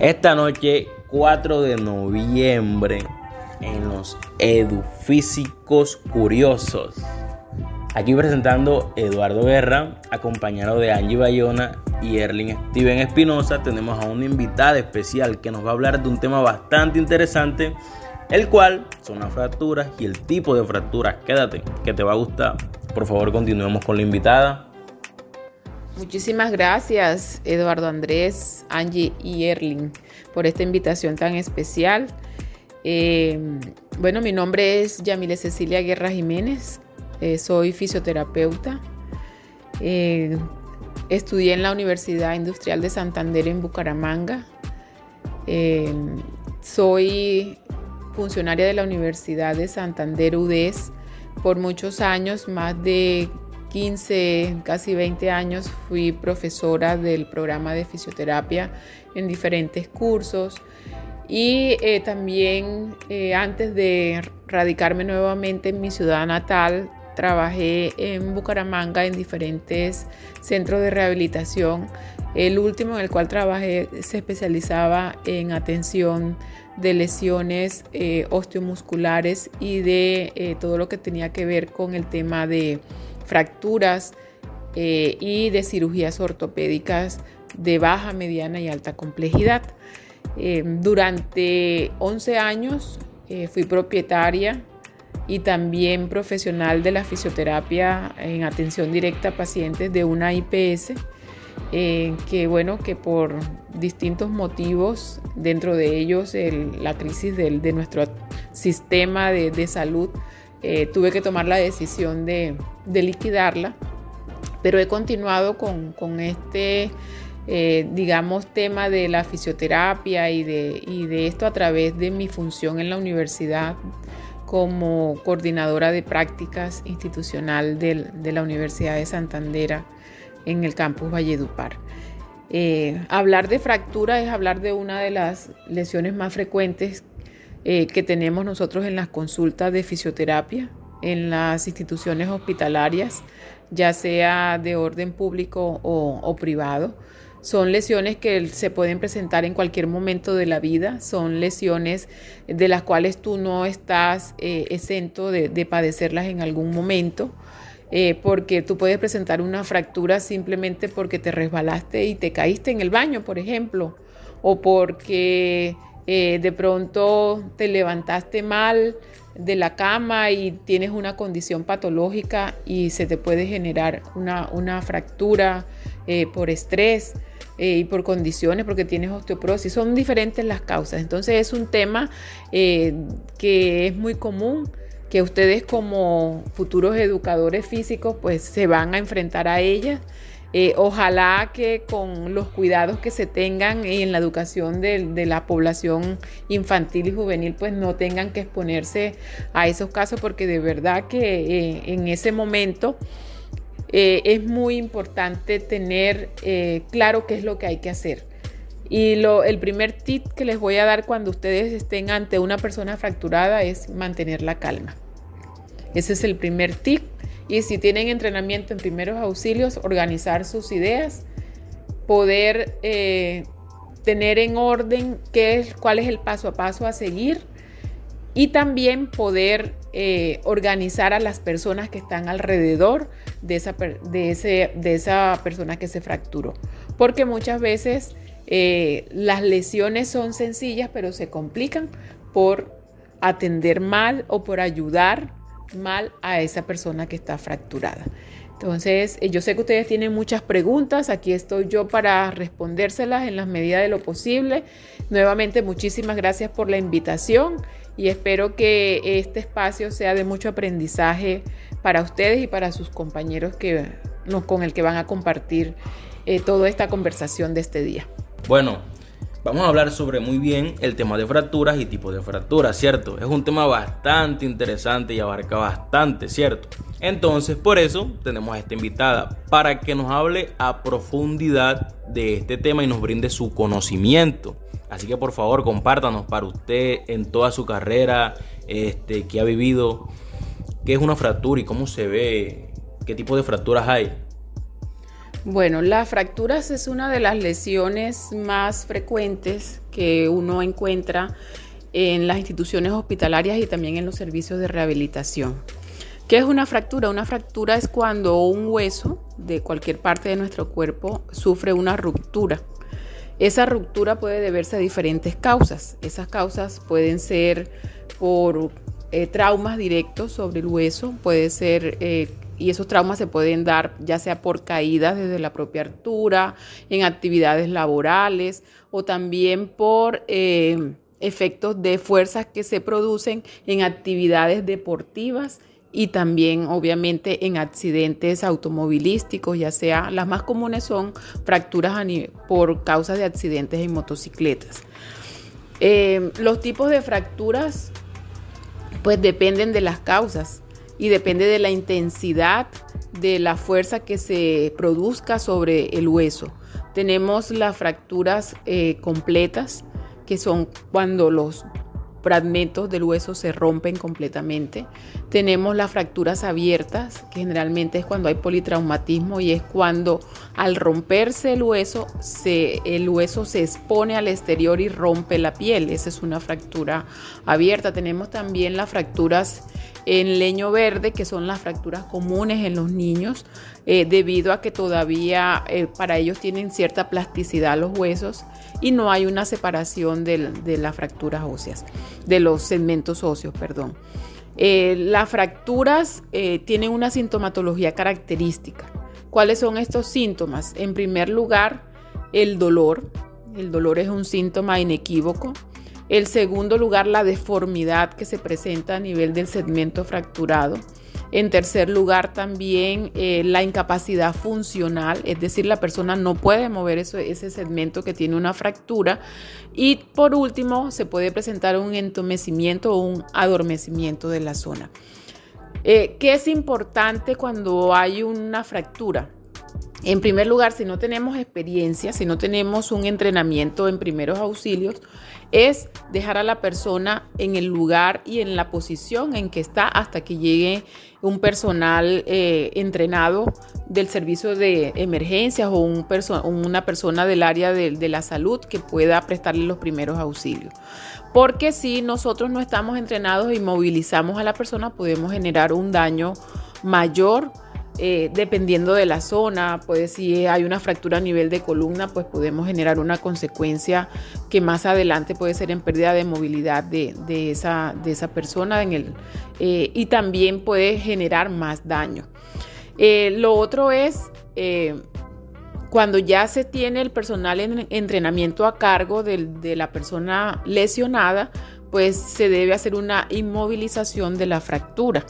Esta noche, 4 de noviembre, en los Edufísicos Curiosos. Aquí presentando Eduardo Guerra, acompañado de Angie Bayona y Erling Steven Espinosa, tenemos a una invitada especial que nos va a hablar de un tema bastante interesante, el cual son las fracturas y el tipo de fracturas. Quédate, que te va a gustar. Por favor, continuemos con la invitada. Muchísimas gracias, Eduardo Andrés, Angie y Erling, por esta invitación tan especial. Eh, bueno, mi nombre es Yamile Cecilia Guerra Jiménez, eh, soy fisioterapeuta. Eh, estudié en la Universidad Industrial de Santander en Bucaramanga. soy funcionaria de la Universidad de Santander UDES por muchos años, más de 15, casi 20 años fui profesora del programa de fisioterapia en diferentes cursos y eh, también eh, antes de radicarme nuevamente en mi ciudad natal, trabajé en Bucaramanga en diferentes centros de rehabilitación. El último en el cual trabajé se especializaba en atención de lesiones eh, osteomusculares y de todo lo que tenía que ver con el tema de fracturas eh, y de cirugías ortopédicas de baja, mediana y alta complejidad. Eh, durante 11 años eh, fui propietaria y también profesional de la fisioterapia en atención directa a pacientes de una IPS, que bueno, que por distintos motivos, dentro de ellos la crisis de nuestro sistema de, de salud, eh, tuve que tomar la decisión de, liquidarla, pero he continuado con, este, eh, digamos, tema de la fisioterapia y de, esto a través de mi función en la universidad como coordinadora de prácticas institucional de la Universidad de Santander en el campus Valledupar. Eh, hablar de fractura es hablar de una de las lesiones más frecuentes eh, que tenemos nosotros en las consultas de fisioterapia, en las instituciones hospitalarias, ya sea de orden público o, privado. Son lesiones que se pueden presentar en cualquier momento de la vida, son lesiones de las cuales tú no estás eh, exento de, padecerlas en algún momento. Eh, porque tú puedes presentar una fractura simplemente porque te resbalaste y te caíste en el baño, por ejemplo, o porque eh, de pronto te levantaste mal de la cama y tienes una condición patológica y se te puede generar una, fractura eh, por estrés eh, y por condiciones, porque tienes osteoporosis. Son diferentes las causas. Entonces es un tema que es muy común que ustedes como futuros educadores físicos pues se van a enfrentar a ellas eh, ojalá que con los cuidados que se tengan en la educación de, la población infantil y juvenil, pues no tengan que exponerse a esos casos, porque de verdad que eh, en ese momento eh, es muy importante tener claro qué es lo que hay que hacer. Y el primer tip que les voy a dar cuando ustedes estén ante una persona fracturada es mantener la calma. Ese es el primer tip y si tienen entrenamiento en primeros auxilios, organizar sus ideas, poder eh, tener en orden qué es, cuál es el paso a paso a seguir y también poder eh, organizar a las personas que están alrededor de esa, de, ese, de esa persona que se fracturó. Porque muchas veces eh, las lesiones son sencillas, pero se complican por atender mal o por ayudar mal a esa persona que está fracturada. Entonces, eh, yo sé que ustedes tienen muchas preguntas, aquí estoy yo para respondérselas en la medida de lo posible. Nuevamente, muchísimas gracias por la invitación y espero que este espacio sea de mucho aprendizaje para ustedes y para sus compañeros que, con el que van a compartir eh, toda esta conversación de este día. Bueno, Vamos a hablar sobre muy bien el tema de fracturas y tipos de fracturas, ¿cierto? Es un tema bastante interesante y abarca bastante, ¿cierto? Entonces, por eso tenemos a esta invitada para que nos hable a profundidad de este tema y nos brinde su conocimiento. Así que por favor, compártanos para usted en toda su carrera este, que ha vivido, qué es una fractura y cómo se ve, qué tipo de fracturas hay. Bueno, las fracturas es una de las lesiones más frecuentes que uno encuentra en las instituciones hospitalarias y también en los servicios de rehabilitación. ¿Qué es una fractura? Una fractura es cuando un hueso de cualquier parte de nuestro cuerpo sufre una ruptura. Esa ruptura puede deberse a diferentes causas. Esas causas pueden ser por eh, traumas directos sobre el hueso, puede ser eh, y esos traumas se pueden dar ya sea por caídas desde la propia altura, en actividades laborales o también por eh, efectos de fuerzas que se producen en actividades deportivas y también obviamente en accidentes automovilísticos, ya sea las más comunes son fracturas por causa de accidentes en motocicletas. Eh, los tipos de fracturas pues dependen de las causas y depende de la intensidad de la fuerza que se produzca sobre el hueso. Tenemos las fracturas eh, completas, que son cuando los fragmentos del hueso se rompen completamente. Tenemos las fracturas abiertas, que generalmente es cuando hay politraumatismo y es cuando al romperse el hueso, el hueso se expone al exterior y rompe la piel. Esa es una fractura abierta. Tenemos también las fracturas en leño verde, que son las fracturas comunes en los niños, eh, debido a que todavía eh, para ellos tienen cierta plasticidad los huesos y no hay una separación de, las fracturas óseas, de los segmentos óseos, perdón. Eh, las fracturas tienen una sintomatología característica. ¿Cuáles son estos síntomas? En primer lugar, el dolor. El dolor es un síntoma inequívoco. El segundo lugar, la deformidad que se presenta a nivel del segmento fracturado. En tercer lugar, también eh, la incapacidad funcional, es decir, la persona no puede mover ese segmento que tiene una fractura. Y por último, se puede presentar un entumecimiento o un adormecimiento de la zona. Eh, ¿Qué es importante cuando hay una fractura? En primer lugar, si no tenemos experiencia, si no tenemos un entrenamiento en primeros auxilios, es dejar a la persona en el lugar y en la posición en que está hasta que llegue un personal eh, entrenado del servicio de emergencias o una persona del área de, de la salud que pueda prestarle los primeros auxilios. Porque si nosotros no estamos entrenados y movilizamos a la persona, podemos generar un daño mayor eh, dependiendo de la zona, pues si hay una fractura a nivel de columna, pues podemos generar una consecuencia que más adelante puede ser en pérdida de movilidad de, esa, de persona eh, y también puede generar más daño. Eh, lo otro es cuando ya se tiene el personal en entrenamiento a cargo de la persona lesionada, pues se debe hacer una inmovilización de la fractura.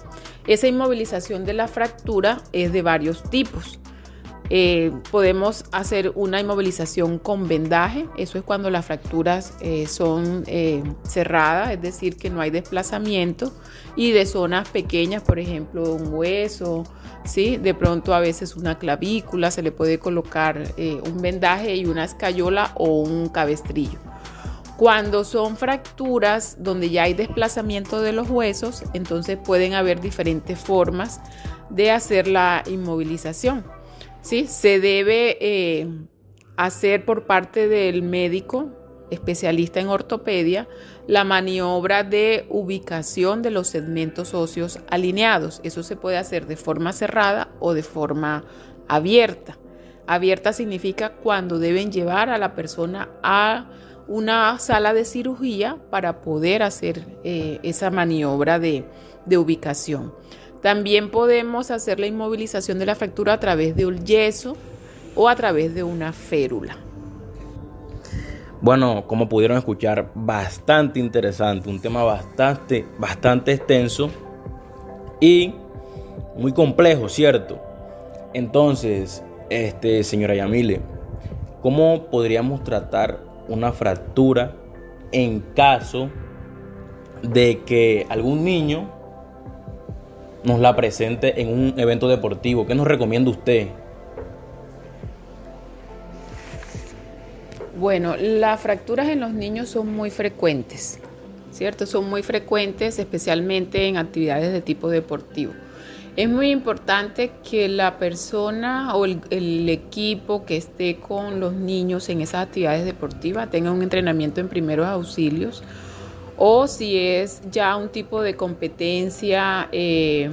Esa inmovilización de la fractura es de varios tipos. Eh, podemos hacer una inmovilización con vendaje, eso es cuando las fracturas eh, son eh, cerradas, es decir, que no hay desplazamiento y de zonas pequeñas, por ejemplo, un hueso, ¿sí? de pronto a veces una clavícula, se le puede colocar un vendaje y una escayola o un cabestrillo. Cuando son fracturas donde ya hay desplazamiento de los huesos, entonces pueden haber diferentes formas de hacer la inmovilización. ¿sí? Se debe eh, hacer por parte del médico especialista en ortopedia la maniobra de ubicación de los segmentos óseos alineados. Eso se puede hacer de forma cerrada o de forma abierta. Abierta significa cuando deben llevar a la persona a una sala de cirugía para poder hacer eh, esa maniobra de, ubicación. También podemos hacer la inmovilización de la fractura a través de un yeso o a través de una férula. Bueno, como pudieron escuchar, bastante interesante, un tema bastante, bastante extenso y muy complejo, ¿cierto? Entonces, este, señora Yamile, ¿cómo podríamos tratar una fractura en caso de que algún niño nos la presente en un evento deportivo. ¿Qué nos recomienda usted? Bueno, las fracturas en los niños son muy frecuentes, ¿cierto? Son muy frecuentes, especialmente en actividades de tipo deportivo. Es muy importante que la persona o el, equipo que esté con los niños en esas actividades deportivas tenga un entrenamiento en primeros auxilios o si es ya un tipo de competencia eh,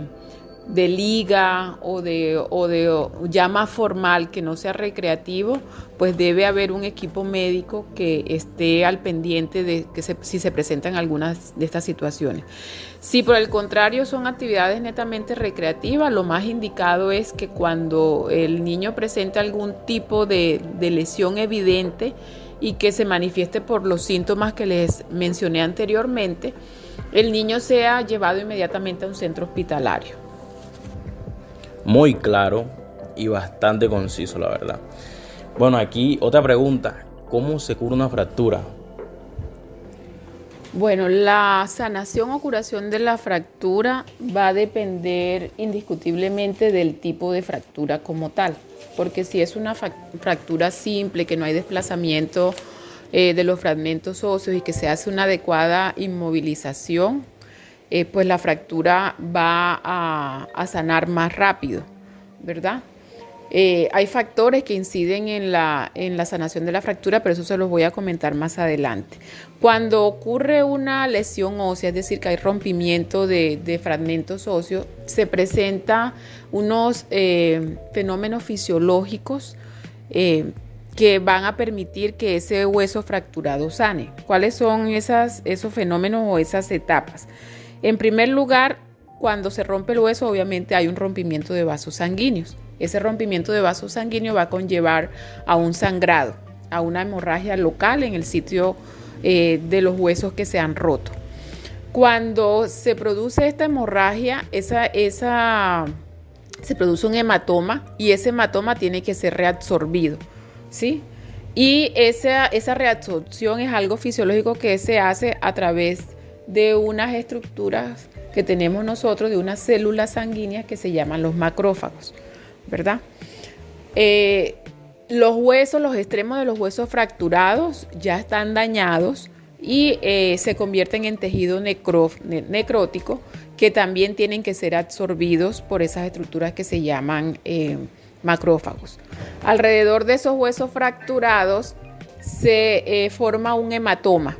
de liga o de, o de ya más formal que no sea recreativo, pues debe haber un equipo médico que esté al pendiente de que si se presentan algunas de estas situaciones. Si por el contrario son actividades netamente recreativas, lo más indicado es que cuando el niño presente algún tipo de, de lesión evidente y que se manifieste por los síntomas que les mencioné anteriormente, el niño sea llevado inmediatamente a un centro hospitalario muy claro y bastante conciso, la verdad. Bueno, aquí otra pregunta. ¿Cómo se cura una fractura? Bueno, la sanación o curación de la fractura va a depender indiscutiblemente del tipo de fractura como tal, porque si es una fractura simple, que no hay desplazamiento eh, de los fragmentos óseos y que se hace una adecuada inmovilización, eh, pues la fractura va a, sanar más rápido, ¿verdad? Eh, hay factores que inciden en la, en la sanación de la fractura, pero eso se los voy a comentar más adelante. Cuando ocurre una lesión ósea, es decir, que hay rompimiento de, fragmentos óseos, se presenta unos eh, fenómenos fisiológicos que van a permitir que ese hueso fracturado sane. ¿Cuáles son esas, esos fenómenos o esas etapas? En primer lugar, cuando se rompe el hueso, obviamente hay un rompimiento de vasos sanguíneos. Ese rompimiento de vasos sanguíneos va a conllevar a un sangrado, a una hemorragia local en el sitio eh, de los huesos que se han roto. Cuando se produce esta hemorragia, esa, esa, se produce un hematoma y ese hematoma tiene que ser reabsorbido. ¿sí? Y esa, esa reabsorción es algo fisiológico que se hace a través de unas estructuras que tenemos nosotros, de unas células sanguíneas que se llaman los macrófagos, ¿verdad? Eh, los huesos, los extremos de los huesos fracturados ya están dañados y eh, se convierten en tejido necrótico que también tienen que ser absorbidos por esas estructuras que se llaman eh, macrófagos. Alrededor de esos huesos fracturados se forma un hematoma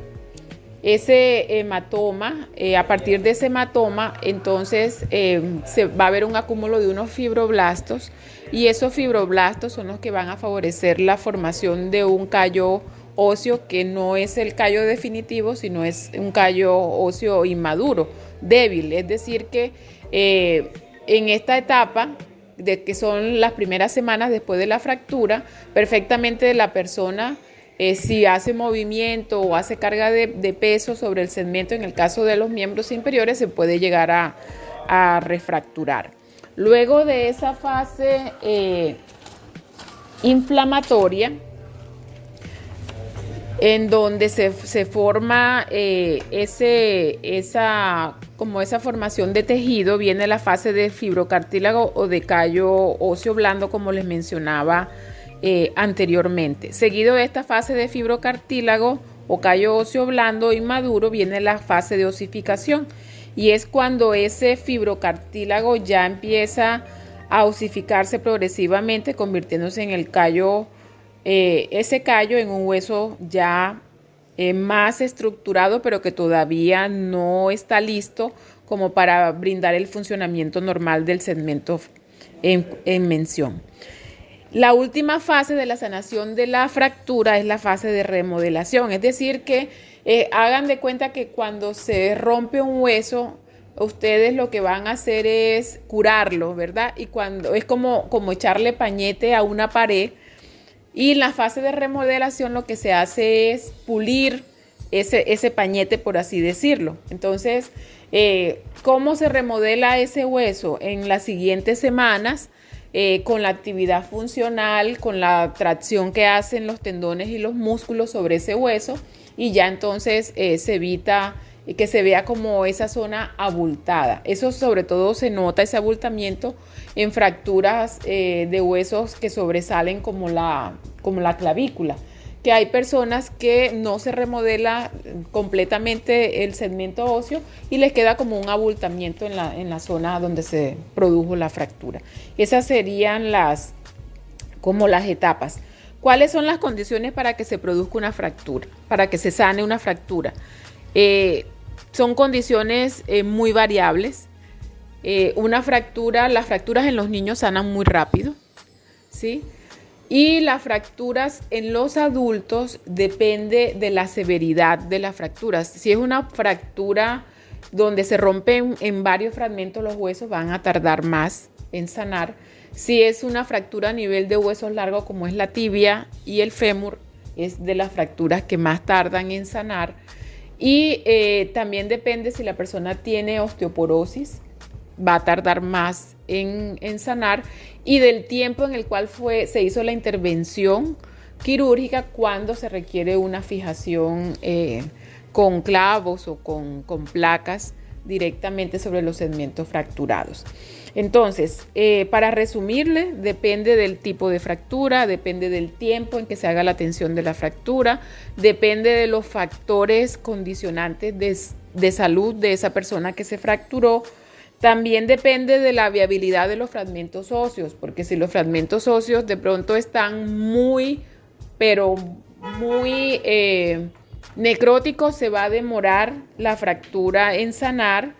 ese hematoma, eh, a partir de ese hematoma, entonces eh, se va a haber un acúmulo de unos fibroblastos y esos fibroblastos son los que van a favorecer la formación de un callo óseo que no es el callo definitivo, sino es un callo óseo inmaduro, débil. Es decir, que eh, en esta etapa, de que son las primeras semanas después de la fractura, perfectamente la persona eh, si hace movimiento o hace carga de, peso sobre el segmento, en el caso de los miembros inferiores, se puede llegar a, refracturar. Luego de esa fase eh, inflamatoria, en donde se, forma eh, esa, como esa formación de tejido, viene la fase de fibrocartílago o de callo óseo blando, como les mencionaba eh, anteriormente. Seguido de esta fase de fibrocartílago o callo óseo blando inmaduro viene la fase de osificación y es cuando ese fibrocartílago ya empieza a osificarse progresivamente convirtiéndose en el callo, eh, ese callo en un hueso ya eh, más estructurado pero que todavía no está listo como para brindar el funcionamiento normal del segmento en mención. La última fase de la sanación de la fractura es la fase de remodelación, es decir, que eh, hagan de cuenta que cuando se rompe un hueso, ustedes lo que van a hacer es curarlo, ¿verdad? Y cuando es como, como echarle pañete a una pared. Y en la fase de remodelación lo que se hace es pulir ese, ese pañete, por así decirlo. Entonces, eh, ¿cómo se remodela ese hueso? En las siguientes semanas eh, con la actividad funcional, con la tracción que hacen los tendones y los músculos sobre ese hueso y ya entonces eh, se evita que se vea como esa zona abultada. Eso sobre todo se nota ese abultamiento en fracturas eh, de huesos que sobresalen como la, como la clavícula, que hay personas que no se remodela completamente el segmento óseo y les queda como un abultamiento en la, en la zona donde se produjo la fractura. Esas serían las, como las etapas. ¿Cuáles son las condiciones para que se produzca una fractura, para que se sane una fractura? Eh, son condiciones eh, muy variables. Eh, una fractura, las fracturas en los niños sanan muy rápido, ¿sí? Y las fracturas en los adultos depende de la severidad de las fracturas. Si es una fractura donde se rompen en varios fragmentos los huesos, van a tardar más en sanar. Si es una fractura a nivel de huesos largos como es la tibia y el fémur, es de las fracturas que más tardan en sanar. Y eh, también depende si la persona tiene osteoporosis, va a tardar más en, sanar y del tiempo en el cual fue, se hizo la intervención quirúrgica cuando se requiere una fijación eh, con clavos o con, placas directamente sobre los segmentos fracturados. Entonces, eh, para resumirle, depende del tipo de fractura, depende del tiempo en que se haga la atención de la fractura, depende de los factores condicionantes de, de salud de esa persona que se fracturó, también depende de la viabilidad de los fragmentos óseos, porque si los fragmentos óseos de pronto están muy, pero muy eh, necróticos, se va a demorar la fractura en sanar.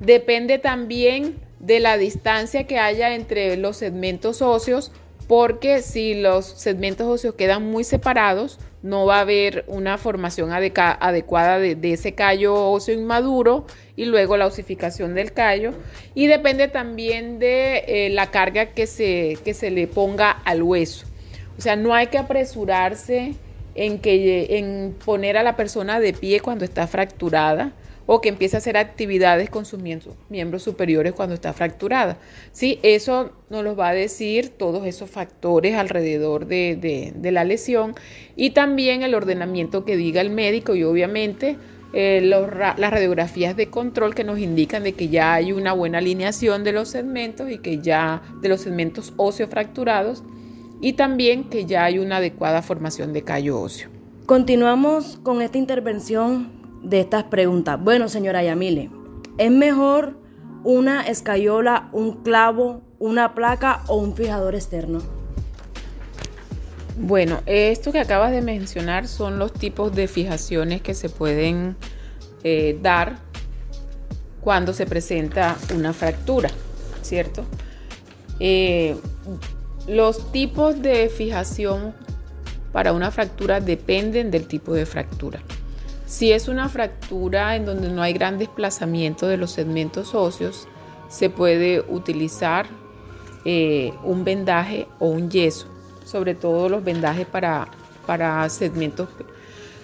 Depende también de la distancia que haya entre los segmentos óseos, porque si los segmentos óseos quedan muy separados, no va a haber una formación adecuada de, ese callo óseo inmaduro y luego la osificación del callo. Y depende también de eh, la carga que se, que se le ponga al hueso. O sea, no hay que apresurarse en, que, en poner a la persona de pie cuando está fracturada o que empiece a hacer actividades con sus miembros, superiores cuando está fracturada. ¿Sí? Eso nos lo va a decir todos esos factores alrededor de, la lesión y también el ordenamiento que diga el médico y obviamente eh, las radiografías de control que nos indican de que ya hay una buena alineación de los segmentos y que ya de los segmentos óseos fracturados y también que ya hay una adecuada formación de callo óseo. Continuamos con esta intervención de estas preguntas. Bueno, señora Yamile, ¿es mejor una escayola, un clavo, una placa o un fijador externo? Bueno, esto que acabas de mencionar son los tipos de fijaciones que se pueden eh, dar cuando se presenta una fractura, ¿cierto? Eh, los tipos de fijación para una fractura dependen del tipo de fractura. Si es una fractura en donde no hay gran desplazamiento de los segmentos óseos, se puede utilizar eh, un vendaje o un yeso, sobre todo los vendajes para, para segmentos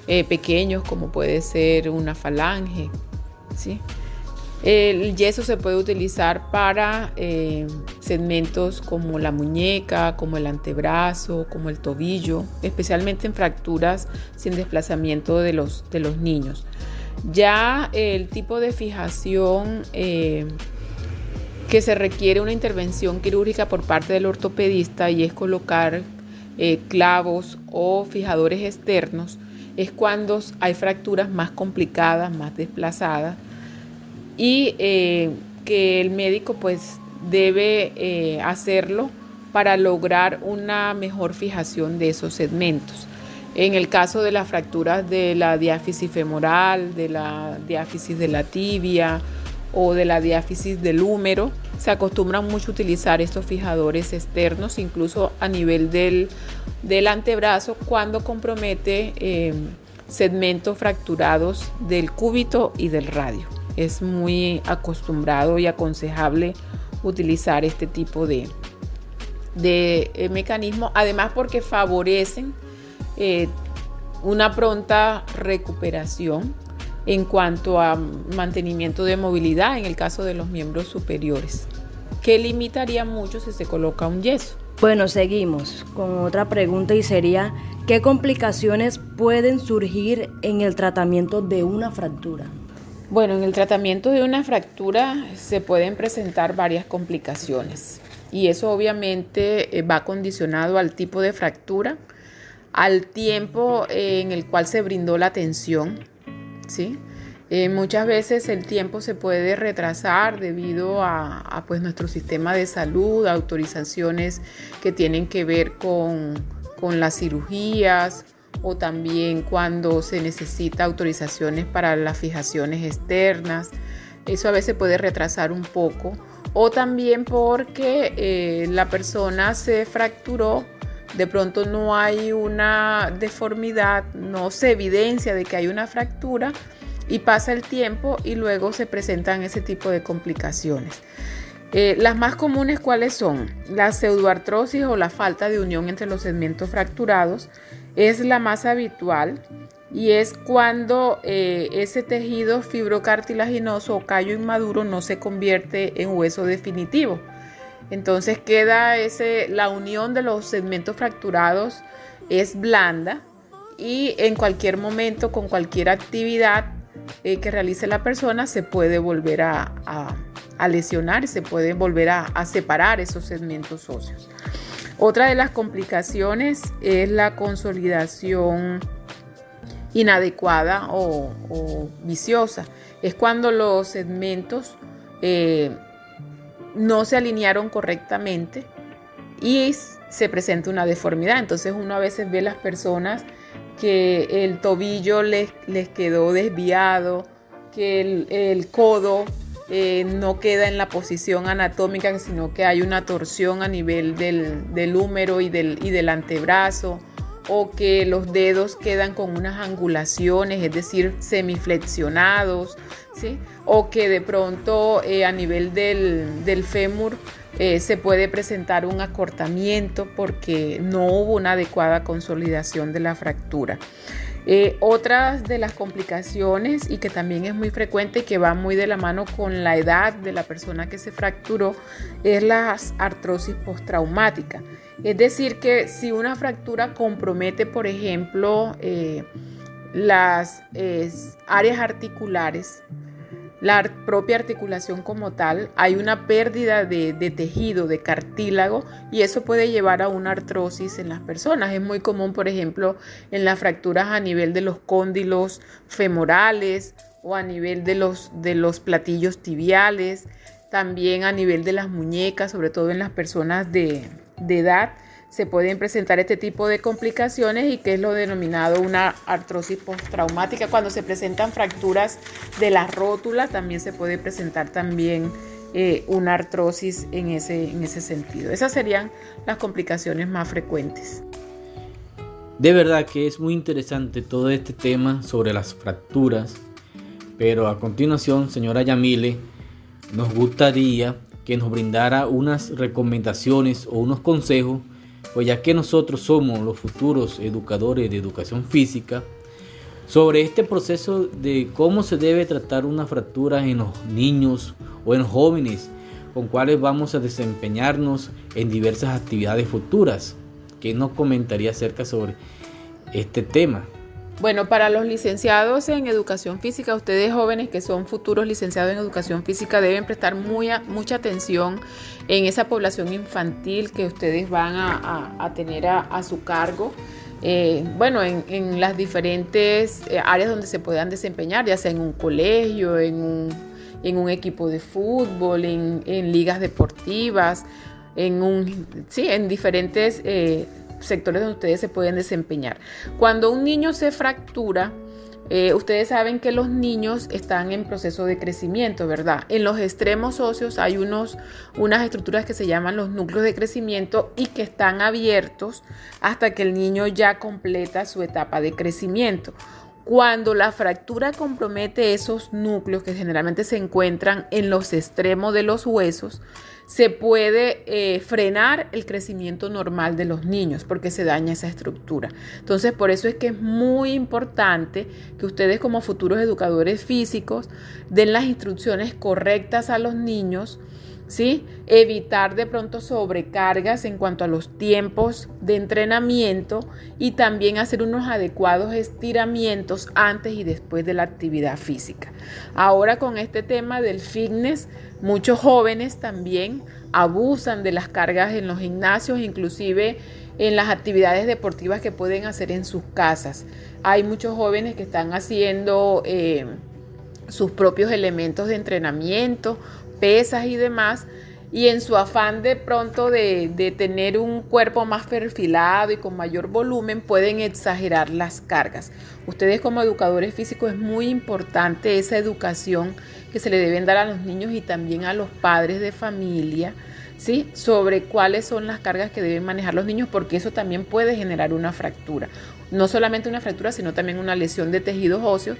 eh, pequeños como puede ser una falange. ¿sí? El yeso se puede utilizar para eh, segmentos como la muñeca, como el antebrazo, como el tobillo, especialmente en fracturas sin desplazamiento de los, de los niños. Ya el tipo de fijación eh, que se requiere una intervención quirúrgica por parte del ortopedista y es colocar eh, clavos o fijadores externos, es cuando hay fracturas más complicadas, más desplazadas y eh, que el médico pues debe eh, hacerlo para lograr una mejor fijación de esos segmentos. En el caso de las fracturas de la diáfisis femoral, de la diáfisis de la tibia o de la diáfisis del húmero, se acostumbran mucho a utilizar estos fijadores externos, incluso a nivel del, antebrazo, cuando compromete eh, segmentos fracturados del cúbito y del radio es muy acostumbrado y aconsejable utilizar este tipo de, de eh, mecanismo, además porque favorecen eh, una pronta recuperación en cuanto a mantenimiento de movilidad en el caso de los miembros superiores, que limitaría mucho si se coloca un yeso. Bueno, seguimos con otra pregunta y sería, ¿qué complicaciones pueden surgir en el tratamiento de una fractura? Bueno, en el tratamiento de una fractura se pueden presentar varias complicaciones y eso obviamente eh, va condicionado al tipo de fractura, al tiempo en el cual se brindó la atención. ¿sí? Eh, muchas veces el tiempo se puede retrasar debido a, pues, nuestro sistema de salud, autorizaciones que tienen que ver con, con las cirugías o también cuando se necesita autorizaciones para las fijaciones externas. Eso a veces puede retrasar un poco. O también porque eh, la persona se fracturó, de pronto no hay una deformidad, no se evidencia de que hay una fractura y pasa el tiempo y luego se presentan ese tipo de complicaciones. Eh, las más comunes, ¿cuáles son? La pseudoartrosis o la falta de unión entre los segmentos fracturados es la más habitual y es cuando eh, ese tejido fibrocartilaginoso o callo inmaduro no se convierte en hueso definitivo. Entonces queda ese, la unión de los segmentos fracturados es blanda y en cualquier momento, con cualquier actividad eh, que realice la persona, se puede volver a, lesionar, se puede volver a, separar esos segmentos óseos. Otra de las complicaciones es la consolidación inadecuada o, viciosa. Es cuando los segmentos eh, no se alinearon correctamente y se presenta una deformidad. Entonces uno a veces ve las personas que el tobillo les, les quedó desviado, que el, codo eh, no queda en la posición anatómica, sino que hay una torsión a nivel del, húmero y del, y del antebrazo, o que los dedos quedan con unas angulaciones, es decir, semiflexionados, ¿sí? o que de pronto eh, a nivel del, fémur eh, se puede presentar un acortamiento porque no hubo una adecuada consolidación de la fractura. Eh, otras de las complicaciones y que también es muy frecuente y que va muy de la mano con la edad de la persona que se fracturó es la artrosis postraumática. Es decir, que si una fractura compromete, por ejemplo, las áreas articulares, la propia articulación como tal, hay una pérdida de, tejido, de cartílago, y eso puede llevar a una artrosis en las personas. Es muy común, por ejemplo, en las fracturas a nivel de los cóndilos femorales o a nivel de los, de los platillos tibiales, también a nivel de las muñecas, sobre todo en las personas de, de edad se pueden presentar este tipo de complicaciones y que es lo denominado una artrosis postraumática. Cuando se presentan fracturas de la rótula, también se puede presentar también eh, una artrosis en ese, en ese sentido. Esas serían las complicaciones más frecuentes. De verdad que es muy interesante todo este tema sobre las fracturas, pero a continuación, señora Yamile, nos gustaría que nos brindara unas recomendaciones o unos consejos pues ya que nosotros somos los futuros educadores de educación física, sobre este proceso de cómo se debe tratar una fractura en los niños o en los jóvenes con cuales vamos a desempeñarnos en diversas actividades futuras. ¿Qué nos comentaría acerca sobre este tema? Bueno, para los licenciados en educación física, ustedes jóvenes que son futuros licenciados en educación física deben prestar muy mucha atención en esa población infantil que ustedes van a, tener a, su cargo. Eh, bueno, en, las diferentes eh, áreas donde se puedan desempeñar, ya sea en un colegio, en un, equipo de fútbol, en, ligas deportivas, en, un, sí, en diferentes eh, sectores donde ustedes se pueden desempeñar. Cuando un niño se fractura, eh, ustedes saben que los niños están en proceso de crecimiento, ¿verdad? En los extremos óseos hay unos, unas estructuras que se llaman los núcleos de crecimiento y que están abiertos hasta que el niño ya completa su etapa de crecimiento. Cuando la fractura compromete esos núcleos que generalmente se encuentran en los extremos de los huesos, se puede eh, frenar el crecimiento normal de los niños porque se daña esa estructura. Entonces, por eso es que es muy importante que ustedes como futuros educadores físicos den las instrucciones correctas a los niños ¿sí? Evitar de pronto sobrecargas en cuanto a los tiempos de entrenamiento y también hacer unos adecuados estiramientos antes y después de la actividad física. Ahora con este tema del fitness, muchos jóvenes también abusan de las cargas en los gimnasios, inclusive en las actividades deportivas que pueden hacer en sus casas. Hay muchos jóvenes que están haciendo eh, sus propios elementos de entrenamiento, pesas y demás, y en su afán de pronto de, tener un cuerpo más perfilado y con mayor volumen pueden exagerar las cargas. Ustedes como educadores físicos es muy importante esa educación que se le deben dar a los niños y también a los padres de familia ¿sí? sobre cuáles son las cargas que deben manejar los niños, porque eso también puede generar una fractura. No solamente una fractura, sino también una lesión de tejidos óseos,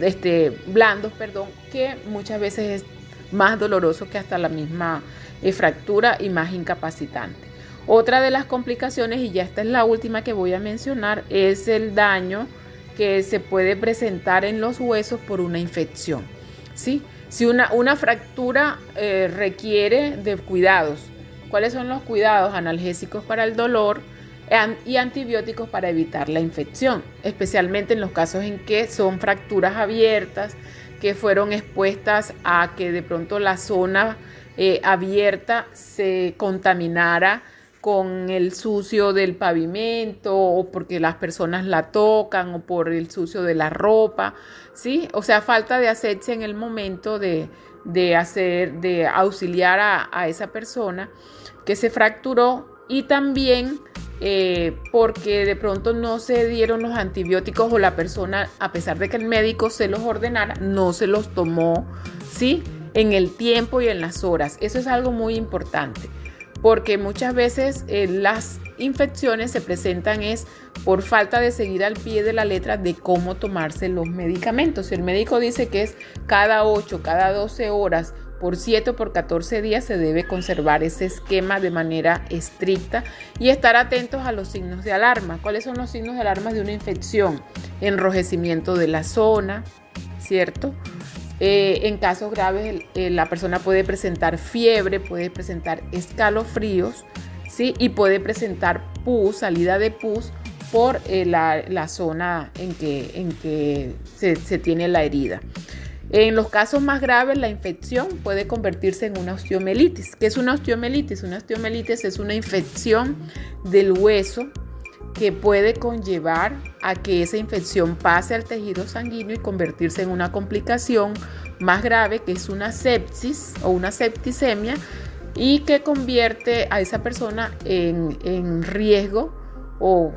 este, blandos, perdón, que muchas veces es más doloroso que hasta la misma eh, fractura y más incapacitante. Otra de las complicaciones, y ya esta es la última que voy a mencionar, es el daño que se puede presentar en los huesos por una infección. ¿sí? Si una, una fractura eh, requiere de cuidados, ¿cuáles son los cuidados? Analgésicos para el dolor y antibióticos para evitar la infección, especialmente en los casos en que son fracturas abiertas, que fueron expuestas a que de pronto la zona eh, abierta se contaminara con el sucio del pavimento o porque las personas la tocan o por el sucio de la ropa, ¿sí? O sea, falta de asepsia en el momento de, hacer, de auxiliar a, esa persona que se fracturó y también eh, porque de pronto no se dieron los antibióticos o la persona, a pesar de que el médico se los ordenara, no se los tomó, ¿sí? En el tiempo y en las horas. Eso es algo muy importante porque muchas veces eh, las infecciones se presentan es por falta de seguir al pie de la letra de cómo tomarse los medicamentos. Si el médico dice que es cada 8, cada 12 horas, por 7 o por 14 días se debe conservar ese esquema de manera estricta y estar atentos a los signos de alarma. ¿Cuáles son los signos de alarma de una infección? Enrojecimiento de la zona, ¿cierto? Eh, en casos graves, la persona puede presentar fiebre, puede presentar escalofríos, ¿sí? Y puede presentar pus, salida de pus por eh, la, zona en que, se, se tiene la herida. En los casos más graves, la infección puede convertirse en una osteomelitis. ¿Qué es una osteomelitis? Una osteomelitis es una infección del hueso que puede conllevar a que esa infección pase al tejido sanguíneo y convertirse en una complicación más grave que es una sepsis o una septicemia y que convierte a esa persona en, riesgo o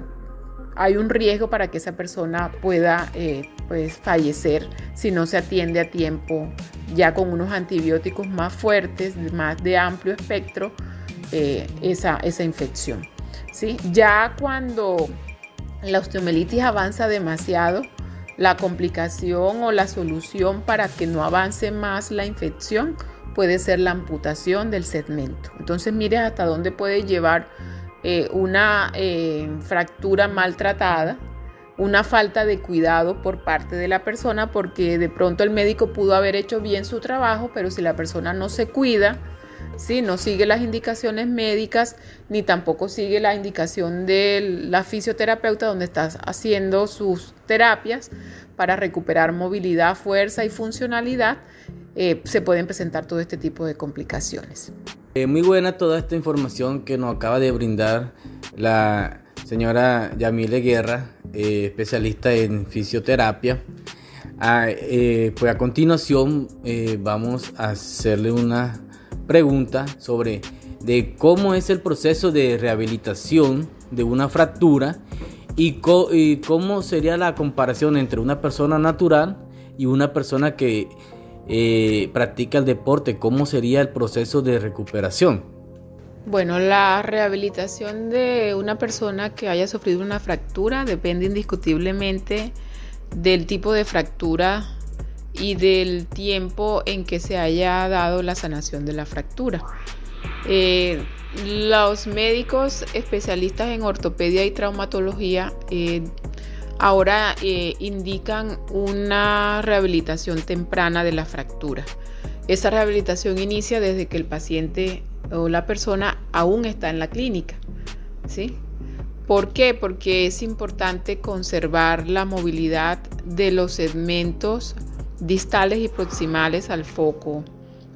hay un riesgo para que esa persona pueda eh, pues, fallecer si no se atiende a tiempo ya con unos antibióticos más fuertes, más de amplio espectro, eh, esa, esa infección. ¿sí? Ya cuando la osteomelitis avanza demasiado, la complicación o la solución para que no avance más la infección puede ser la amputación del segmento. Entonces mire hasta dónde puede llevar eh, una eh, fractura maltratada, una falta de cuidado por parte de la persona, porque de pronto el médico pudo haber hecho bien su trabajo, pero si la persona no se cuida, ¿sí? no sigue las indicaciones médicas ni tampoco sigue la indicación de la fisioterapeuta donde estás haciendo sus terapias para recuperar movilidad, fuerza y funcionalidad, eh, se pueden presentar todo este tipo de complicaciones. Eh, muy buena toda esta información que nos acaba de brindar la señora Yamile Guerra, eh, especialista en fisioterapia. Ah, pues a continuación vamos a hacerle una pregunta sobre de cómo es el proceso de rehabilitación de una fractura y, cómo sería la comparación entre una persona natural y una persona que eh, practica el deporte, cómo sería el proceso de recuperación. Bueno, la rehabilitación de una persona que haya sufrido una fractura depende indiscutiblemente del tipo de fractura y del tiempo en que se haya dado la sanación de la fractura. Eh, los médicos especialistas en ortopedia y traumatología eh, ahora eh, indican una rehabilitación temprana de la fractura. Esa rehabilitación inicia desde que el paciente o la persona aún está en la clínica. ¿sí? ¿Por qué? Porque es importante conservar la movilidad de los segmentos distales y proximales al foco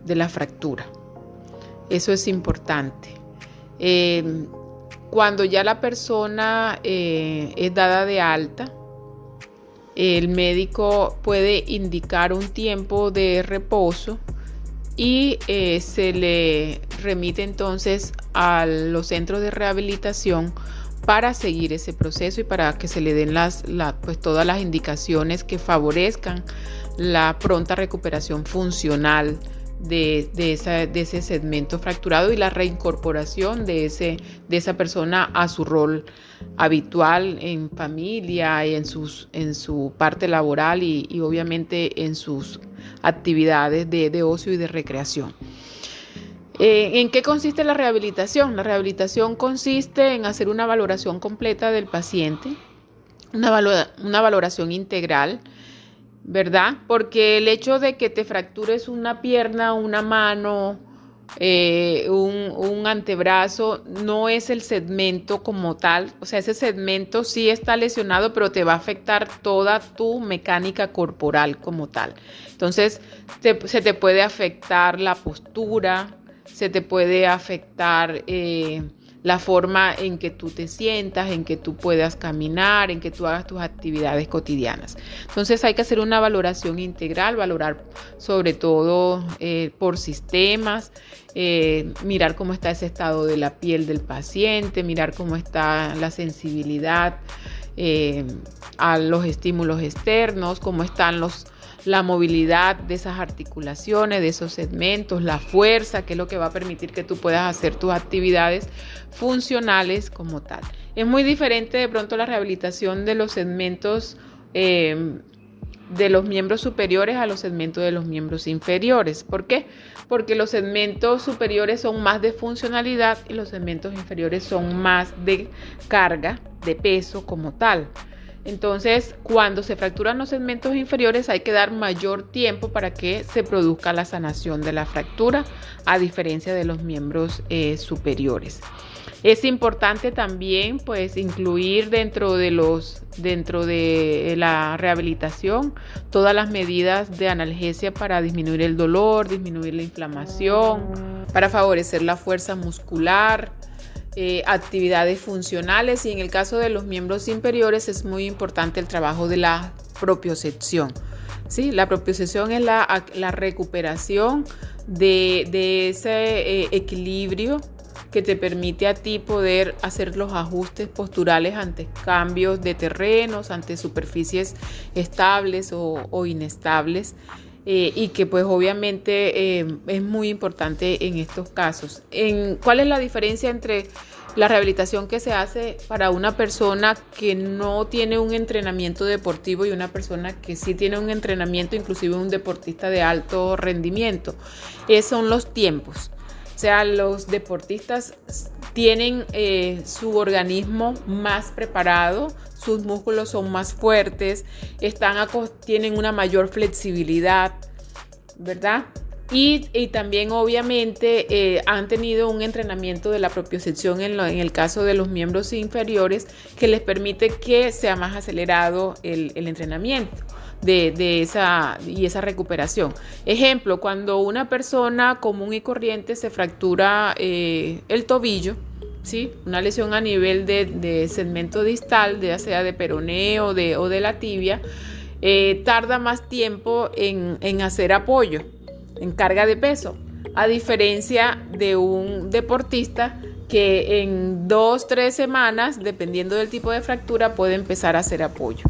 de la fractura. Eso es importante. Eh, cuando ya la persona eh, es dada de alta, el médico puede indicar un tiempo de reposo y eh, se le remite entonces a los centros de rehabilitación para seguir ese proceso y para que se le den las, pues, todas las indicaciones que favorezcan la pronta recuperación funcional de, ese segmento fracturado y la reincorporación de, ese, de esa persona a su rol habitual en familia y en, sus, en su parte laboral y, obviamente en sus actividades de, ocio y de recreación. Eh, ¿En qué consiste la rehabilitación? La rehabilitación consiste en hacer una valoración completa del paciente, una, una valoración integral, ¿verdad? Porque el hecho de que te fractures una pierna, una mano, eh, un, antebrazo, no es el segmento como tal. O sea, ese segmento sí está lesionado, pero te va a afectar toda tu mecánica corporal como tal. Entonces, se te puede afectar la postura, se te puede afectar... Eh, la forma en que tú te sientas, en que tú puedas caminar, en que tú hagas tus actividades cotidianas. Entonces hay que hacer una valoración integral, valorar sobre todo eh, por sistemas, eh, mirar cómo está ese estado de la piel del paciente, mirar cómo está la sensibilidad eh, a los estímulos externos, cómo están los la movilidad de esas articulaciones, de esos segmentos, la fuerza, que es lo que va a permitir que tú puedas hacer tus actividades funcionales como tal. Es muy diferente de pronto la rehabilitación de los segmentos em, de los miembros superiores a los segmentos de los miembros inferiores. ¿Por qué? Porque los segmentos superiores son más de funcionalidad y los segmentos inferiores son más de carga, de peso como tal. Entonces, cuando se fracturan los segmentos inferiores hay que dar mayor tiempo para que se produzca la sanación de la fractura, a diferencia de los miembros eh, superiores. Es importante también pues incluir dentro de los dentro de la rehabilitación todas las medidas de analgesia para disminuir el dolor, disminuir la inflamación, para favorecer la fuerza muscular, eh, actividades funcionales y en el caso de los miembros inferiores es muy importante el trabajo de la propiocepción. ¿sí? La propiocepción es la, recuperación de, ese eh, equilibrio que te permite a ti poder hacer los ajustes posturales ante cambios de terrenos, ante superficies estables o, inestables. Eh, y que pues obviamente es muy importante en estos casos. En, ¿Cuál es la diferencia entre la rehabilitación que se hace para una persona que no tiene un entrenamiento deportivo y una persona que sí tiene un entrenamiento, inclusive un deportista de alto rendimiento. Esos son los tiempos. O sea, los deportistas tienen eh, su organismo más preparado, sus músculos son más fuertes, están tienen una mayor flexibilidad, ¿verdad? Y, también obviamente eh, han tenido un entrenamiento de la propiocepción en, en el caso de los miembros inferiores que les permite que sea más acelerado el, entrenamiento. De, esa y esa recuperación. Ejemplo, cuando una persona común y corriente se fractura eh, el tobillo, ¿sí? una lesión a nivel de, segmento distal, ya sea de peroneo o de la tibia, eh, tarda más tiempo en, en hacer apoyo en carga de peso, a diferencia de un deportista que en dos, tres semanas, dependiendo del tipo de fractura, puede empezar a hacer apoyo.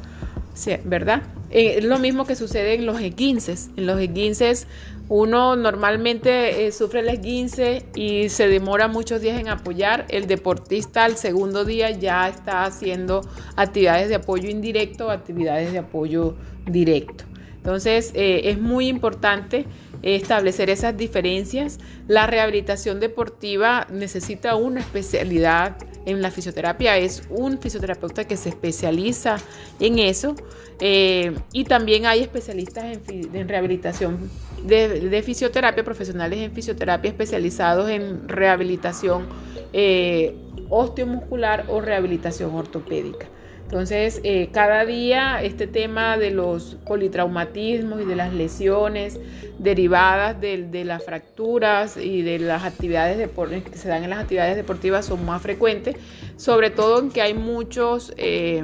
¿Verdad? Eh, es lo mismo que sucede en los esguinces. En los esguinces uno normalmente eh, sufre el esguince y se demora muchos días en apoyar. El deportista al segundo día ya está haciendo actividades de apoyo indirecto o actividades de apoyo directo. Entonces eh, es muy importante establecer esas diferencias. La rehabilitación deportiva necesita una especialidad en la fisioterapia es un fisioterapeuta que se especializa en eso eh, y también hay especialistas en, rehabilitación de, fisioterapia, profesionales en fisioterapia especializados en rehabilitación eh, osteomuscular o rehabilitación ortopédica. Entonces, eh, cada día este tema de los politraumatismos y de las lesiones derivadas de, las fracturas y de las actividades que se dan en las actividades deportivas son más frecuentes, sobre todo en que hay muchos eh,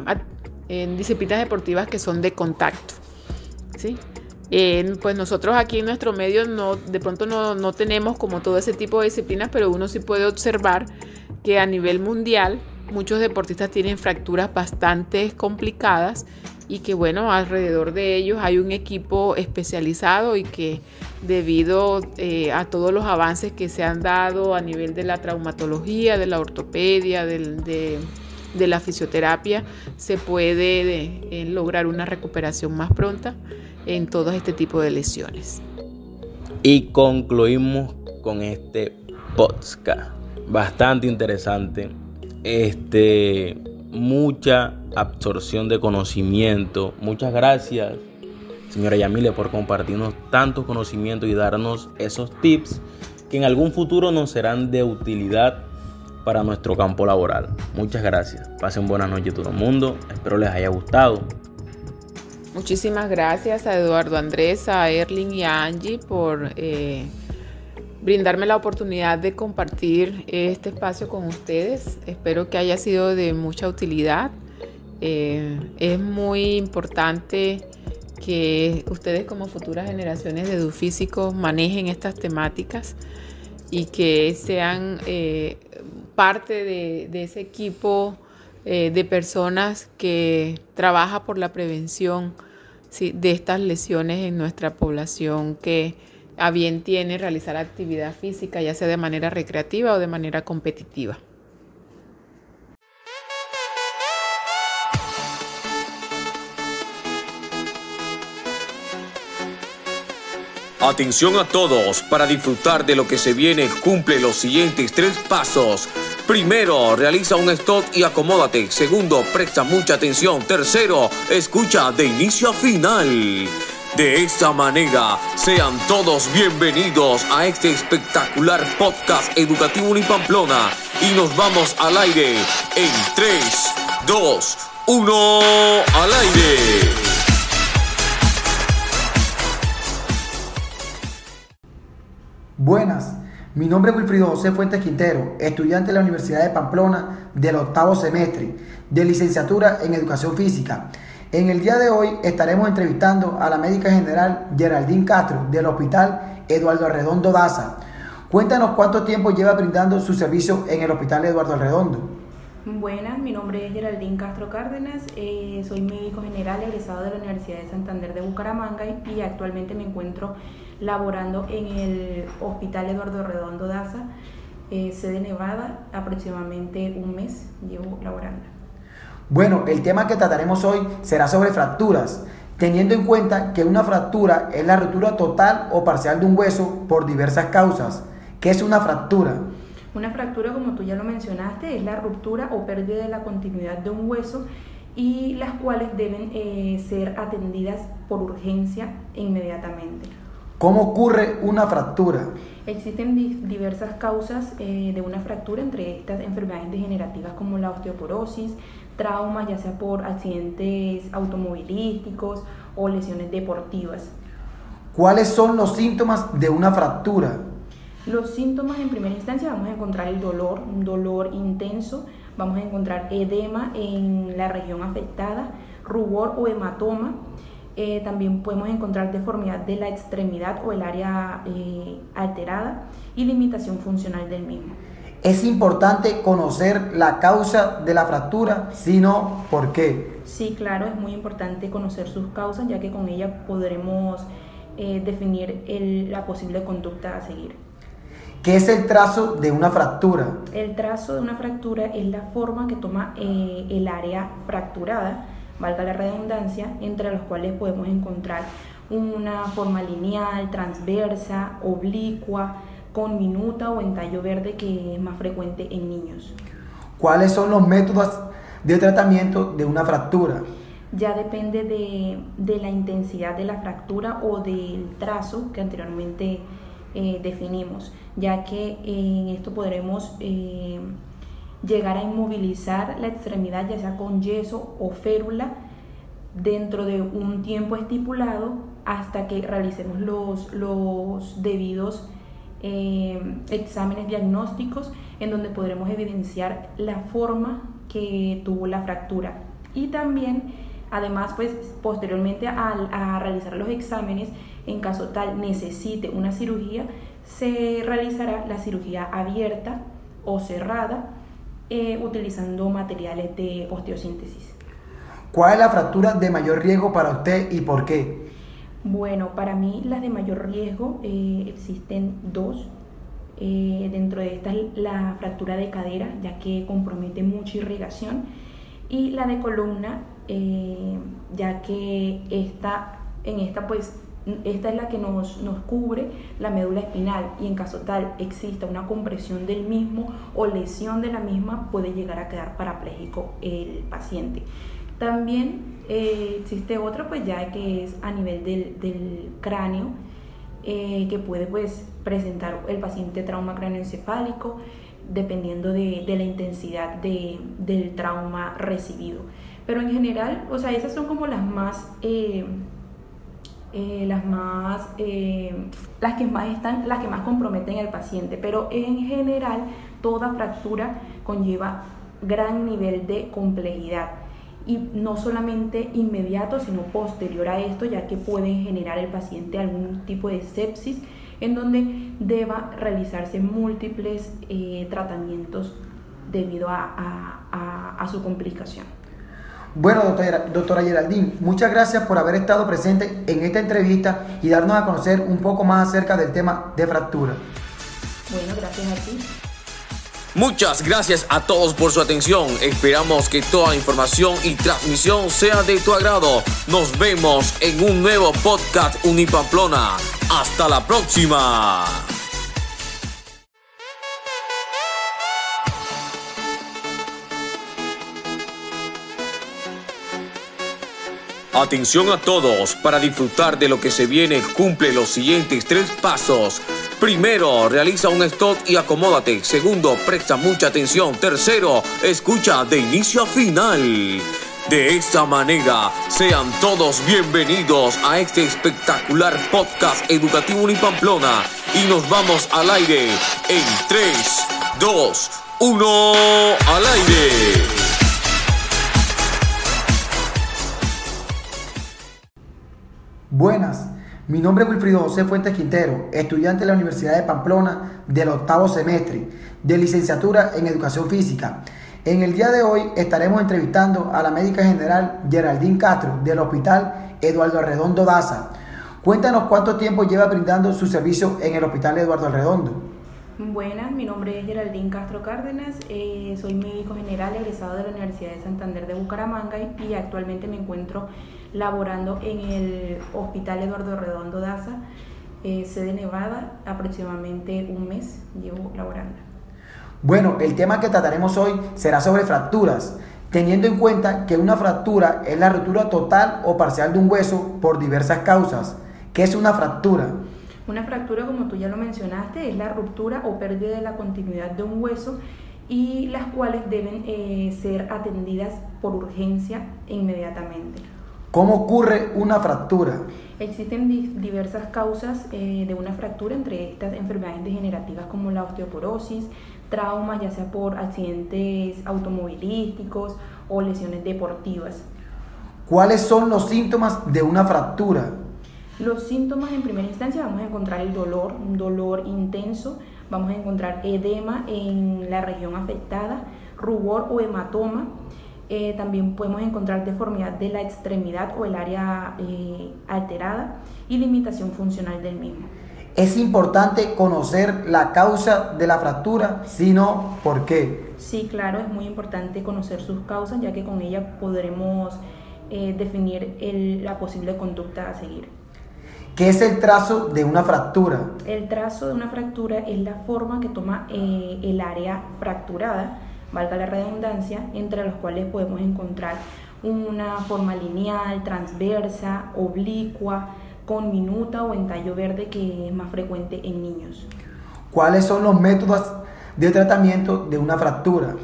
disciplinas deportivas que son de contacto. ¿sí? pues nosotros aquí en nuestro medio no, de pronto no, no tenemos como todo ese tipo de disciplinas, pero uno sí puede observar que a nivel mundial muchos deportistas tienen fracturas bastante complicadas y que bueno, alrededor de ellos hay un equipo especializado y que debido eh, a todos los avances que se han dado a nivel de la traumatología, de la ortopedia, de, la fisioterapia, se puede eh, lograr una recuperación más pronta en todo este tipo de lesiones. Y concluimos con este podcast bastante interesante este, mucha absorción de conocimiento. Muchas gracias, señora Yamile, por compartirnos tantos conocimientos y darnos esos tips que en algún futuro nos serán de utilidad para nuestro campo laboral. Muchas gracias. Pasen buenas noches todo el mundo. Espero les haya gustado. Muchísimas gracias a Eduardo Andrés, a Erling y a Angie por eh, brindarme la oportunidad de compartir este espacio con ustedes. Espero que haya sido de mucha utilidad. Eh, es muy importante que ustedes como futuras generaciones de edufísicos manejen estas temáticas y que sean eh, parte de, ese equipo eh, de personas que trabaja por la prevención de estas lesiones en nuestra población que a bien tiene realizar actividad física, ya sea de manera recreativa o de manera competitiva. Atención a todos, para disfrutar de lo que se viene cumple los siguientes tres pasos. Primero, realiza un stop y acomódate. Segundo, presta mucha atención. Tercero, escucha de inicio a final. De esta manera, sean todos bienvenidos a este espectacular podcast educativo Unipamplona y nos vamos al aire en 3, 2, 1, al aire. Buenas, mi nombre es Wilfrido José Fuentes Quintero, estudiante de la Universidad de Pamplona del octavo semestre de licenciatura en Educación Física. En el día de hoy estaremos entrevistando a la médica general Geraldine Castro del Hospital Eduardo Arredondo Daza. Cuéntanos cuánto tiempo lleva brindando su servicio en el Hospital Eduardo Arredondo. Buenas, mi nombre es Geraldine Castro Cárdenas, eh, soy médico general egresado de la Universidad de Santander de Bucaramanga y actualmente me encuentro laborando en el Hospital Eduardo Redondo Daza, eh, sede Nevada, aproximadamente un mes llevo laborando. Bueno, el tema que trataremos hoy será sobre fracturas, teniendo en cuenta que una fractura es la ruptura total o parcial de un hueso por diversas causas. ¿Qué es una fractura? Una fractura, como tú ya lo mencionaste, es la ruptura o pérdida de la continuidad de un hueso y las cuales deben eh, ser atendidas por urgencia inmediatamente. ¿Cómo ocurre una fractura? Existen diversas causas eh, de una fractura, entre estas enfermedades degenerativas como la osteoporosis, traumas, ya sea por accidentes automovilísticos o lesiones deportivas. ¿Cuáles son los síntomas de una fractura? Los síntomas en primera instancia vamos a encontrar el dolor, un dolor intenso, vamos a encontrar edema en la región afectada, rubor o hematoma, eh, también podemos encontrar deformidad de la extremidad o el área eh, alterada y limitación funcional del mismo. Es importante conocer la causa de la fractura, sino por qué. Sí, claro, es muy importante conocer sus causas, ya que con ella podremos eh, definir la posible conducta a seguir. ¿Qué es el trazo de una fractura? El trazo de una fractura es la forma que toma el área fracturada, valga la redundancia, entre los cuales podemos encontrar una forma lineal, transversa, oblicua, con minuta o en tallo verde que es más frecuente en niños. ¿Cuáles son los métodos de tratamiento de una fractura? Ya depende de, la intensidad de la fractura o del trazo que anteriormente eh, definimos, ya que en esto podremos eh, llegar a inmovilizar la extremidad ya sea con yeso o férula dentro de un tiempo estipulado hasta que realicemos los, los debidos eh, exámenes diagnósticos en donde podremos evidenciar la forma que tuvo la fractura. Y también además pues posteriormente a, realizar los exámenes en caso tal necesite una cirugía se realizará la cirugía abierta o cerrada eh, utilizando materiales de osteosíntesis. ¿Cuál es la fractura de mayor riesgo para usted y por qué? Bueno, para mí las de mayor riesgo eh, existen dos. Eh, dentro de estas la fractura de cadera, ya que compromete mucha irrigación, y la de columna, ya que esta, en esta pues esta es la que nos, nos, cubre la médula espinal y en caso tal exista una compresión del mismo o lesión de la misma puede llegar a quedar parapléjico el paciente. También eh, existe otra, pues ya que es a nivel del, cráneo, eh, que puede pues presentar el paciente trauma cráneoencefálico dependiendo de, la intensidad del trauma recibido. Pero en general, o sea, esas son como las más, eh, las más, las que más están, las que más comprometen al paciente. Pero en general, toda fractura conlleva gran nivel de complejidad y no solamente inmediato, sino posterior a esto, ya que puede generar el paciente algún tipo de sepsis en donde deba realizarse múltiples eh, tratamientos debido a, su complicación. Bueno, doctora, doctora Geraldine, muchas gracias por haber estado presente en esta entrevista y darnos a conocer un poco más acerca del tema de fractura. Bueno, gracias a ti. Muchas gracias a todos por su atención. Esperamos que toda la información y transmisión sea de tu agrado. Nos vemos en un nuevo podcast Unipamplona. Hasta la próxima. Atención a todos, para disfrutar de lo que se viene cumple los siguientes tres pasos. Primero, realiza un stop y acomódate. Segundo, presta mucha atención. Tercero, escucha de inicio a final. De esta manera, sean todos bienvenidos a este espectacular podcast educativo Unipamplona. Y nos vamos al aire en 3, 2, 1, al aire. Buenas. Mi nombre es Wilfrido José Fuentes Quintero, estudiante de la Universidad de Pamplona del octavo semestre de licenciatura en Educación Física. En el día de hoy estaremos entrevistando a la médica general Geraldine Castro del Hospital Eduardo Arredondo Daza. Cuéntanos cuánto tiempo lleva brindando su servicio en el Hospital Eduardo Arredondo. Buenas, mi nombre es Geraldine Castro Cárdenas, eh, soy médico general egresado de la Universidad de Santander de Bucaramanga y actualmente me encuentro laborando en el Hospital Eduardo Redondo Daza, eh, sede Nevada, aproximadamente un mes llevo laborando. Bueno, el tema que trataremos hoy será sobre fracturas, teniendo en cuenta que una fractura es la ruptura total o parcial de un hueso por diversas causas. ¿Qué es una fractura? Una fractura, como tú ya lo mencionaste, es la ruptura o pérdida de la continuidad de un hueso y las cuales deben eh, ser atendidas por urgencia inmediatamente. ¿Cómo ocurre una fractura? Existen diversas causas eh, de una fractura, entre estas enfermedades degenerativas como la osteoporosis, traumas ya sea por accidentes automovilísticos o lesiones deportivas. ¿Cuáles son los síntomas de una fractura? Los síntomas en primera instancia vamos a encontrar el dolor, un dolor intenso, vamos a encontrar edema en la región afectada, rubor o hematoma, eh, también podemos encontrar deformidad de la extremidad o el área eh, alterada y limitación funcional del mismo. Es importante conocer la causa de la fractura, si no, ¿por qué? Sí, claro, es muy importante conocer sus causas, ya que con ella podremos eh, definir la posible conducta a seguir. ¿Qué es el trazo de una fractura? El trazo de una fractura es la forma que toma el área fracturada valga la redundancia, entre los cuales podemos encontrar una forma lineal, transversa, oblicua, con minuta o en tallo verde que es más frecuente en niños. ¿Cuáles son los métodos de tratamiento de una fractura?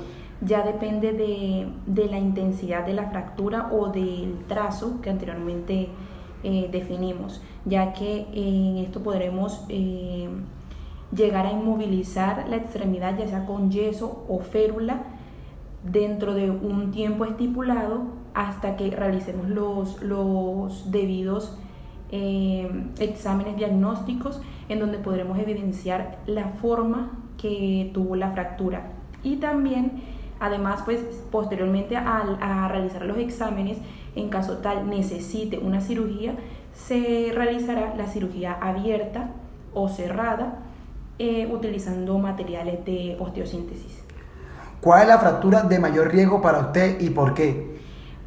Ya depende de, la intensidad de la fractura o del trazo que anteriormente eh, definimos, ya que en esto podremos eh, llegar a inmovilizar la extremidad ya sea con yeso o férula dentro de un tiempo estipulado hasta que realicemos los, los debidos eh, exámenes diagnósticos en donde podremos evidenciar la forma que tuvo la fractura. Y también además pues posteriormente a, realizar los exámenes en caso tal necesite una cirugía se realizará la cirugía abierta o cerrada eh, utilizando materiales de osteosíntesis. ¿Cuál es la fractura de mayor riesgo para usted y por qué?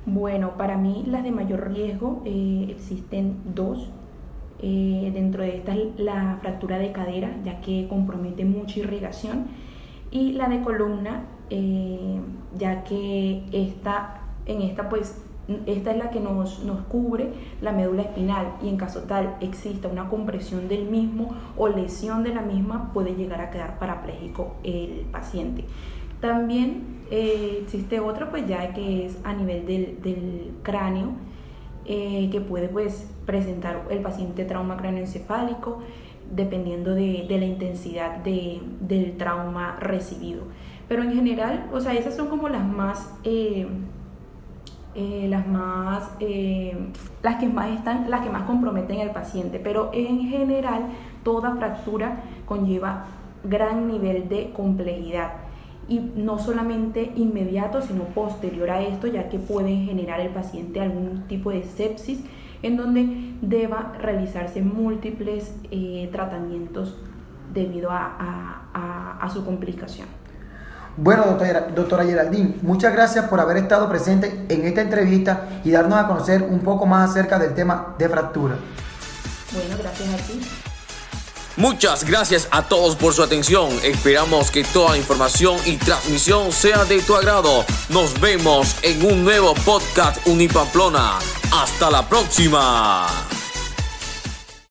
Bueno, para mí las de mayor riesgo eh, existen dos. Eh, dentro de estas la fractura de cadera, ya que compromete mucha irrigación, y la de columna, ya que esta, en esta pues esta es la que nos, nos, cubre la médula espinal y en caso tal exista una compresión del mismo o lesión de la misma puede llegar a quedar parapléjico el paciente. También eh, existe otra, pues ya que es a nivel del, cráneo, eh, que puede pues presentar el paciente trauma cráneoencefálico dependiendo de, la intensidad del trauma recibido. Pero en general, o sea, esas son como las más, eh, las más, las que más están, las que más comprometen al paciente. Pero en general, toda fractura conlleva gran nivel de complejidad y no solamente inmediato, sino posterior a esto, ya que puede generar el paciente algún tipo de sepsis en donde deba realizarse múltiples eh, tratamientos debido a, su complicación. Bueno, doctora, doctora Geraldine, muchas gracias por haber estado presente en esta entrevista y darnos a conocer un poco más acerca del tema de fractura. Bueno, gracias a ti. Muchas gracias a todos por su atención. Esperamos que toda la información y transmisión sea de tu agrado. Nos vemos en un nuevo podcast Unipamplona. Hasta la próxima.